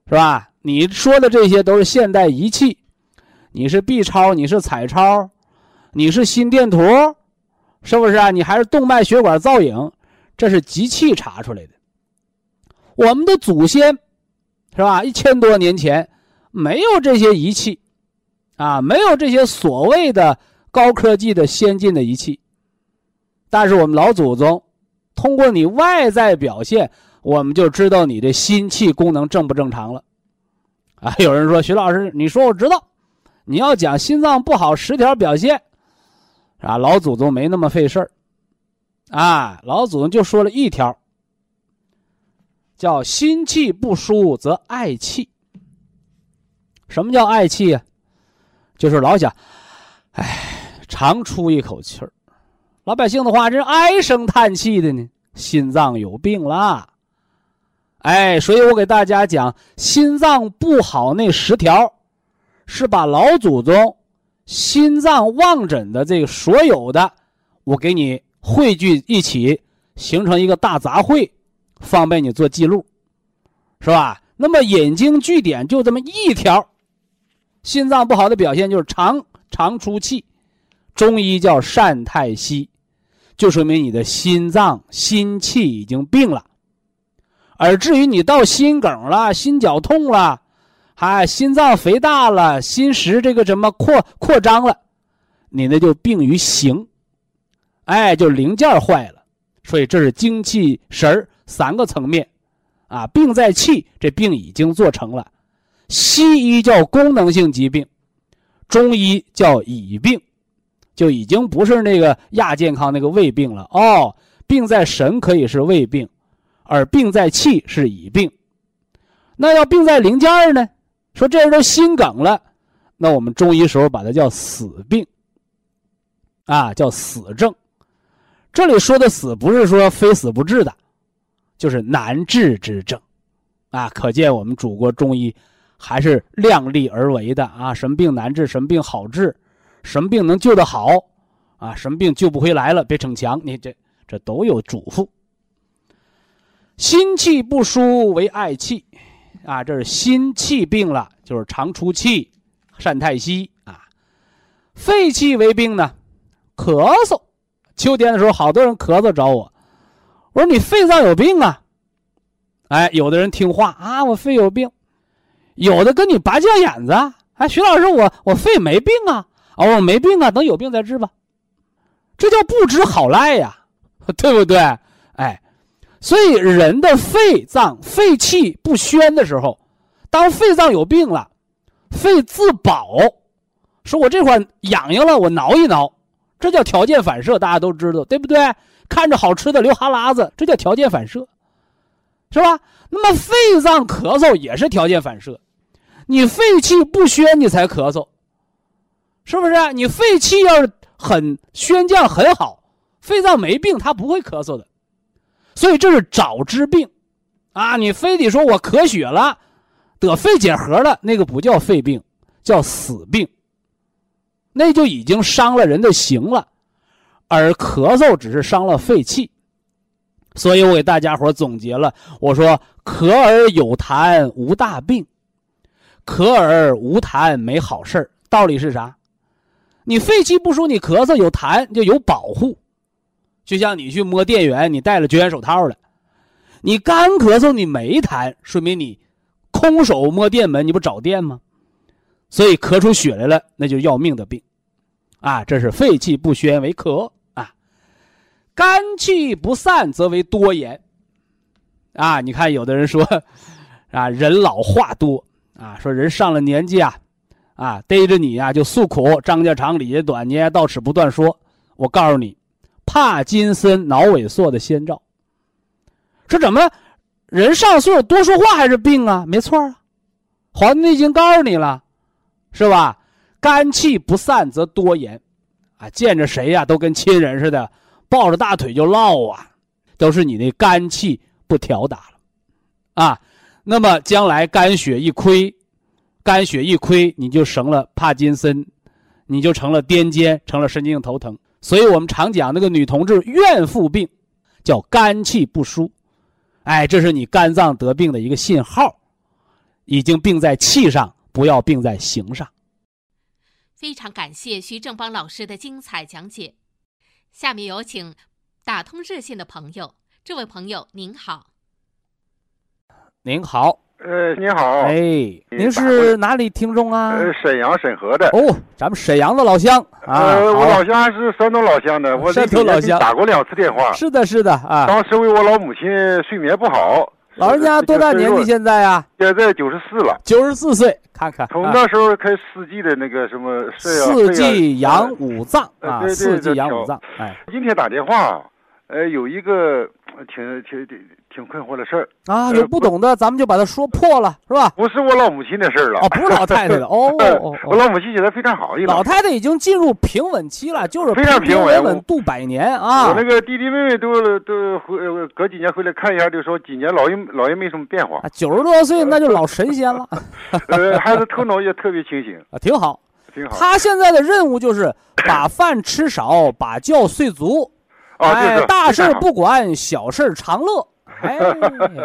是吧？你说的这些都是现代仪器，你是 B 超，你是彩超，你是心电图，是不是啊？你还是动脉血管造影，这是机器查出来的。我们的祖先，是吧？一千多年前没有这些仪器。啊，没有这些所谓的高科技的先进的仪器，但是我们老祖宗通过你外在表现，我们就知道你的心气功能正不正常了。啊，有人说徐老师，你说我知道，你要讲心脏不好十条表现，啊，老祖宗没那么费事儿，啊，老祖宗就说了一条，叫心气不舒则嗳气。什么叫嗳气呀？就是老想，哎，长出一口气儿。老百姓的话，这唉声叹气的呢，心脏有病啦。哎，所以我给大家讲，心脏不好那十条，是把老祖宗心脏望诊的这个所有的，我给你汇聚一起，形成一个大杂烩，方便你做记录，是吧？那么引经据典就这么一条。心脏不好的表现就是常常出气，中医叫善太息，就说明你的心脏心气已经病了。而至于你到心梗了、心绞痛了，还心脏肥大了，心室这个什么扩扩张了，你那就病于形，哎，就零件坏了。所以这是精气神三个层面，啊，病在气，这病已经做成了。西医叫功能性疾病，中医叫乙病，就已经不是那个亚健康那个胃病了哦。病在神可以是胃病，而病在气是乙病。那要病在零件呢？说这人都心梗了，那我们中医时候把它叫死病，啊，叫死症。这里说的死不是说非死不治的，就是难治之症，啊，可见我们祖国中医还是量力而为的啊。什么病难治，什么病好治，什么病能救得好，啊，什么病救不回来了，别逞强，你这这都有嘱咐。心气不舒为嗳气，啊，这是心气病了，就是常出气、善太息啊。肺气为病呢，咳嗽。秋天的时候，好多人咳嗽找我，我说你肺脏有病啊！哎，有的人听话啊，我肺有病；有的跟你拔将眼子，哎，徐老师，我我肺没病啊，啊，我没病啊，等有病再治吧。这叫不知好赖呀，对不对？哎，所以人的肺脏肺气不宣的时候，当肺脏有病了，肺自保，说我这块痒痒了，我挠一挠。这叫条件反射，大家都知道，对不对？看着好吃的流哈喇子，这叫条件反射，是吧？那么肺脏咳嗽也是条件反射，你肺气不宣，你才咳嗽，是不是？你肺气要是很宣降很好，肺脏没病，他不会咳嗽的。所以这是早知病，啊，你非得说我咳血了，得肺结核了，那个不叫肺病，叫死病。那就已经伤了人的形了，而咳嗽只是伤了肺气，所以我给大家伙总结了，我说咳而有痰无大病，咳而无痰没好事道理是啥？你肺气不舒，你咳嗽有痰就有保护，就像你去摸电源，你戴了绝缘手套了，你干咳嗽你没痰，说明你空手摸电门，你不找电吗？所以咳出血来了，那就要命的病，啊，这是肺气不宣为咳。啊，肝气不散则为多言，啊，你看有的人说，啊，人老话多。啊，说人上了年纪啊，啊，逮着你呀就诉苦，张家长李家短，你也到此不断说。我告诉你，帕金森脑萎缩的先兆。说怎么，人上岁数多说话还是病啊？没错啊，《黄帝内经》告诉你了。是吧？肝气不散则多言，啊，见着谁呀都跟亲人似的，抱着大腿就唠啊，都是你那肝气不调达了，啊，那么将来肝血一亏，肝血一亏，你就成了帕金森，你就成了癫痫，成了神经性头疼。所以我们常讲那个女同志怨妇病，叫肝气不舒，哎，这是你肝脏得病的一个信号，已经病在气上。不要病在形上。非常感谢徐正邦老师的精彩讲解。下面有请打通热线的朋友。这位朋友您好。您好。呃，您好。哎，您是哪里听众啊？呃，沈阳沈河的。哦，咱们沈阳的老乡啊。呃，我老乡是山东老乡的。我山东老乡。打过两次电话。是的，是的啊。当时为我老母亲睡眠不好。老人家多大年纪现在啊？现在九十四了。九十四岁，看看。从那时候开四季的那个什么四季养五脏啊，四季养五脏。哎，今天打电话，呃，有一个挺挺挺。挺困惑的事儿。啊，有不懂的，咱们就把它说破了，是吧？不是我老母亲的事儿了，哦，不是老太太的，哦哦，我老母亲现在非常好，老。太太已经进入平稳期了，就是非常平稳，度百年啊。我那个弟弟妹妹都都回隔几年回来看一下，就说几年老爷老爷没什么变化，九十多岁那就老神仙了，呃，孩子头脑也特别清醒。啊，挺好，挺好。他现在的任务就是把饭吃少，把觉睡足，哎，大事不管，小事常乐。哎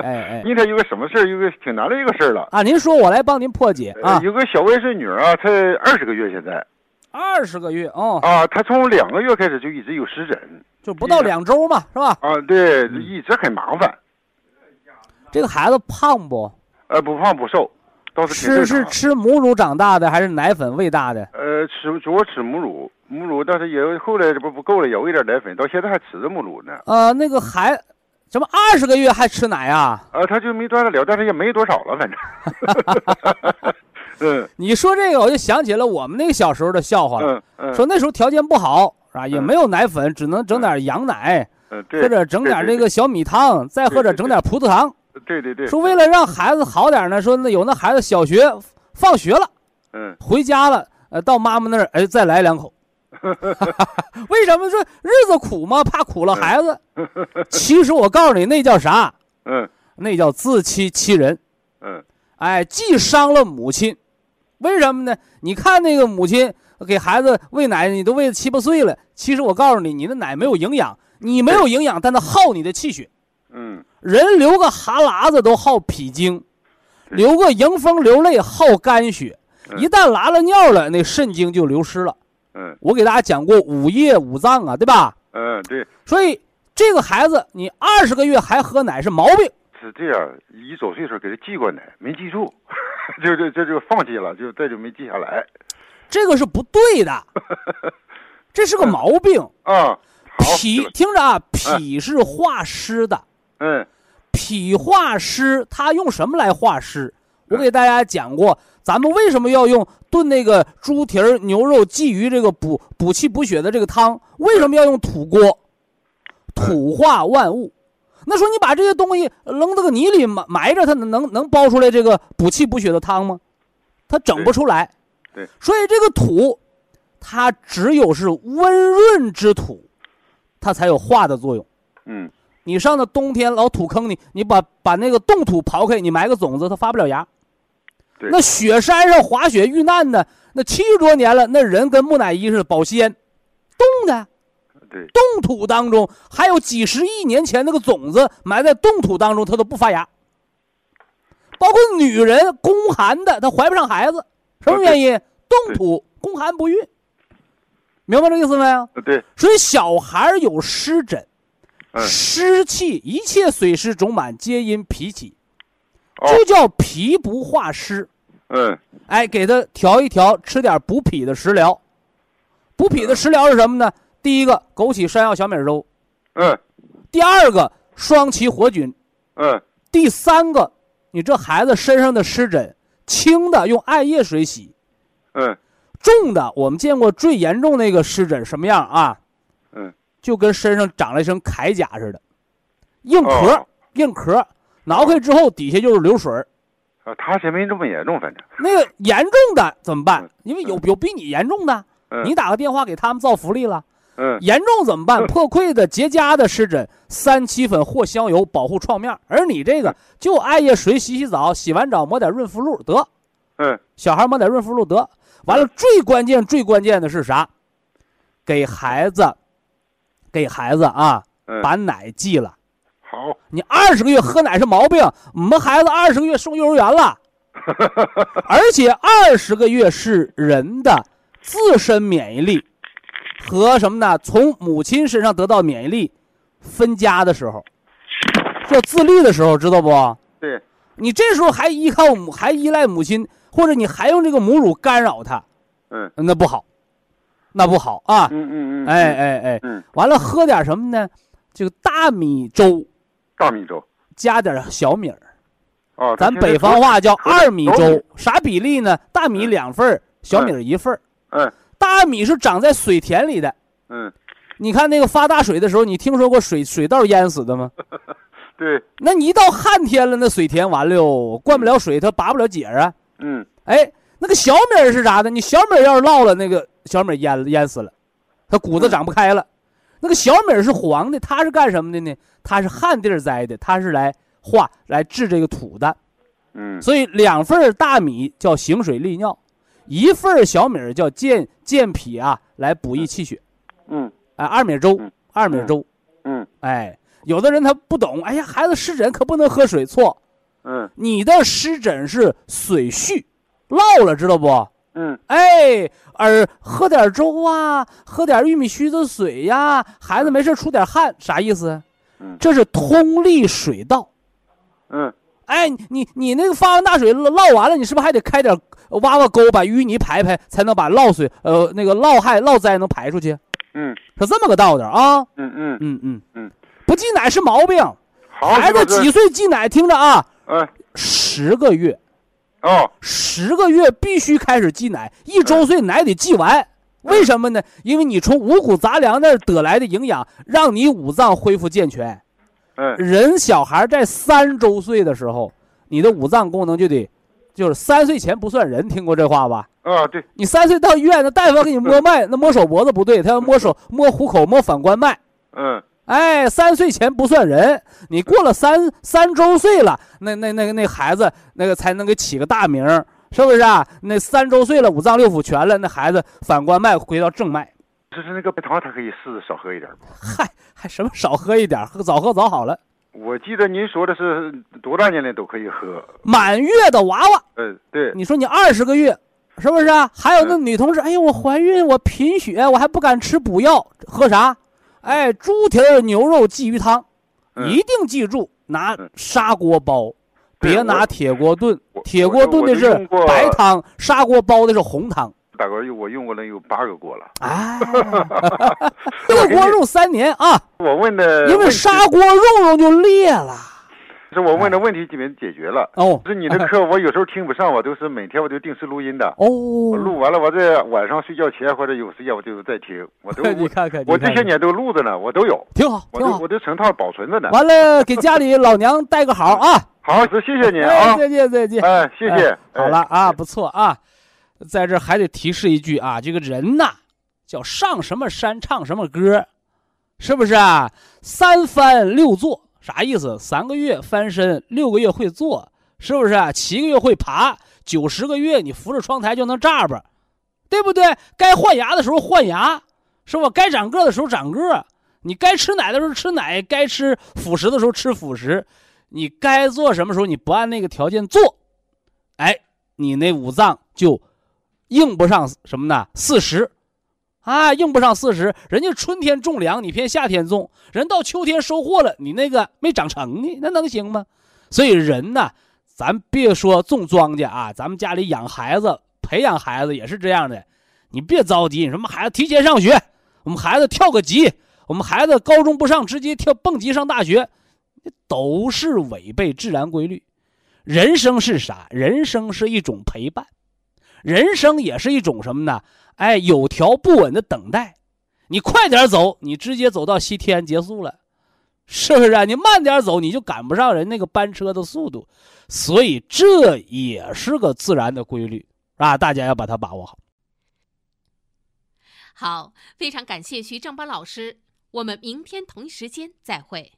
哎哎！今天有个什么事儿？有个挺难的一个事儿了啊！您说，我来帮您破解啊。有个小外甥女啊，才二十个月，现在二十个月哦。啊，她从两个月开始就一直有湿疹，就不到两周嘛，是吧？啊，对，一直很麻烦。这个孩子胖不？呃，不胖不瘦，倒是挺吃是。吃母乳长大的还是奶粉喂大的？呃，吃主要吃母乳，母乳，但是也后来这不不够了，也喂点奶粉，到现在还吃着母乳呢。呃，那个孩什么二十个月还吃奶啊？啊，他就没断得了，但是也没多少了，反正。嗯。你说这个我就想起了我们那个小时候的笑话了，嗯嗯，说那时候条件不好是吧，也嗯没有奶粉，只能整点羊奶，嗯对，或者整点这个小米汤，再或者整点葡萄。糖。对对对，说为了让孩子好点呢，说那有那孩子小学放学了嗯。回家了，呃，到妈妈那儿，哎，再来两口。为什么说日子苦吗？怕苦了孩子。其实我告诉你，那叫啥？嗯那叫自欺欺人。嗯哎，既伤了母亲，为什么呢？你看那个母亲给孩子喂奶，你都喂七八岁了。其实我告诉你，你的奶没有营养，你没有营养，但它耗你的气血。嗯人流个哈喇子都耗脾经，流个迎风流泪耗肝血，嗯一旦拉了尿了，那肾精就流失了。嗯我给大家讲过五液五脏啊，对吧？嗯，对，所以这个孩子你二十个月还喝奶是毛病。是这样，一周岁时候给他记过奶，没记住，就就就就放弃了，就再就没记下来。这个是不对的，这是个毛病。啊，好，脾听着啊，脾是化湿的，嗯脾化湿，它用什么来化湿？我给大家讲过，咱们为什么要用炖那个猪蹄儿、牛肉、鲫鱼这个补补气补血的这个汤？为什么要用土锅？土化万物。那说你把这些东西扔到个泥里埋埋着，它能能能煲出来这个补气补血的汤吗？它整不出来。对对所以这个土，它只有是温润之土，它才有化的作用。嗯你上那冬天老土坑里，你把把那个冻土刨开，你埋个种子，它发不了芽。对那雪山上滑雪遇难的，那七十多年了，那人跟木乃伊似的，保鲜，冻的对，冻土当中，还有几十亿年前那个种子埋在冻土当中，它都不发芽。包括女人宫寒的，她怀不上孩子，什么原因？冻土宫寒不孕，明白这意思没有？对，所以小孩有湿疹。嗯湿气，一切水湿肿满，皆因脾起，哦就叫脾不化湿。嗯哎，给他调一调，吃点补脾的食疗。补脾的食疗是什么呢？第一个，枸杞山药小米粥；嗯第二个，双歧活菌；嗯第三个，你这孩子身上的湿疹，轻的用艾叶水洗，嗯重的我们见过最严重那个湿疹什么样啊？嗯，就跟身上长了一身铠甲似的，硬壳，哦硬壳，挠开之后底下就是流水儿啊，他先没这么严重，反正。那个严重的怎么办嗯？因为有有比你严重的，嗯你打个电话给他们造福利了。嗯严重怎么办？破溃的、结痂的湿疹，三七粉或香油保护创面。而你这个就艾叶水洗洗澡，洗完澡抹点润肤露得。嗯小孩抹点润肤露得。完了，最关键、最关键的是啥？给孩子，给孩子啊，嗯，把奶忌了。好，你二十个月喝奶是毛病，我们孩子二十个月送幼儿园了，而且二十个月是人的自身免疫力和什么呢？从母亲身上得到免疫力分家的时候，叫自立的时候，知道不？对，你这时候还依靠母，还依赖母亲，或者你还用这个母乳干扰他，嗯那不好，那不好啊！嗯嗯嗯，哎哎哎，嗯，完了喝点什么呢？这个大米粥大米粥。加点小米儿。哦，咱北方话叫二米粥，啥比例呢？大米两份儿，小米一份儿。嗯大米是长在水田里的，嗯，你看那个发大水的时候，你听说过水水稻淹死的吗？对，那你一到旱天了，那水田完了哟，灌不了水，它拔不了节啊。嗯哎，那个小米是啥呢？你小米要是涝了，那个小米淹淹死了，它谷子长不开了。那个小米儿是黄的，它是干什么的呢？它是旱地儿栽的，它是来化来治这个土的。嗯所以两份儿大米叫行水利尿，一份儿小米儿叫健健脾啊，来补益气血。嗯哎，二米粥嗯，二米粥。嗯哎，有的人他不懂，哎呀，孩子湿疹可不能喝水，错，嗯你的湿疹是水虚，涝了，知道不？嗯哎，而喝点粥啊，喝点玉米须子水呀，孩子没事出点汗，啥意思？嗯这是通利水道。嗯哎，你你那个发完大水涝完了，你是不是还得开点挖挖沟，把淤泥排排，才能把涝水呃那个涝害涝灾能排出去？嗯，是这么个道理啊。嗯嗯嗯嗯嗯，不忌奶是毛病。孩子几岁忌奶？听着啊，嗯，十个月，哦，十个月必须开始忌奶，一周岁奶得忌完。为什么呢？因为你从五谷杂粮那儿得来的营养，让你五脏恢复健全。嗯，人小孩在三周岁的时候，你的五脏功能就得，就是三岁前不算人，听过这话吧？啊，对，你三岁到医院，那大夫给你摸脉，那摸手脖子不对，他要摸手、摸虎口、摸反关脉。嗯，哎，三岁前不算人，你过了三三周岁了，那那那个那孩子那个才能给起个大名，是不是啊？那三周岁了，五脏六腑全了，那孩子反关脉回到正脉。就是那个白糖，他可以试着少喝一点吗？嗨，还什么少喝一点，喝早喝早好了。我记得您说的是多大年龄都可以喝。满月的娃娃，嗯，对，你说你二十个月，是不是啊？还有那女同志，哎呀，我怀孕，我贫血，我还不敢吃补药，喝啥？哎，猪蹄儿牛肉鲫鱼汤，嗯一定记住拿嗯砂锅煲，别拿铁锅炖。铁锅炖的是白汤，砂锅煲的是红汤。大哥，我用过了有八个锅了。哎 这个锅用三年啊，我问的，因为砂锅用用就裂了。是我问的问题基本解决了。哦是你的课，我有时候听不上，我都是每天我都定时录音的。我哦，录完了，我在晚上睡觉前或者有时间我就再听，我都 我这些年都录着呢，我都有，挺好，挺好我都我。都成套保存着呢。完了，给家里老娘带个好啊！好，是谢谢您哎，啊，再见，再见。哎，谢谢哎。好了哎啊，不错啊，在这还得提示一句啊，这个人呐，叫上什么山唱什么歌，是不是啊？三翻六坐啥意思？三个月翻身，六个月会坐，是不是？七个月会爬，九十个月你扶着窗台就能站吧，对不对？该换牙的时候换牙，是吧？该长个的时候长个，你该吃奶的时候吃奶，该吃辅食的时候吃辅食。你该做什么时候你不按那个条件做，哎，你那五脏就应不上什么呢？四十，啊，用不上四十。人家春天种粮，你偏夏天种；人到秋天收获了，你那个没长成呢，那能行吗？所以人呢，咱别说种庄稼啊，咱们家里养孩子、培养孩子也是这样的。你别着急，什么孩子提前上学，我们孩子跳个级，我们孩子高中不上，直接跳蹦级上大学。都是违背自然规律。人生是啥？人生是一种陪伴，人生也是一种什么呢？哎，有条不紊的等待。你快点走，你直接走到西天结束了，是不是啊？你慢点走，你就赶不上人那个班车的速度。所以这也是个自然的规律啊！大家要把它把握好。好，非常感谢徐正邦老师，我们明天同一时间再会。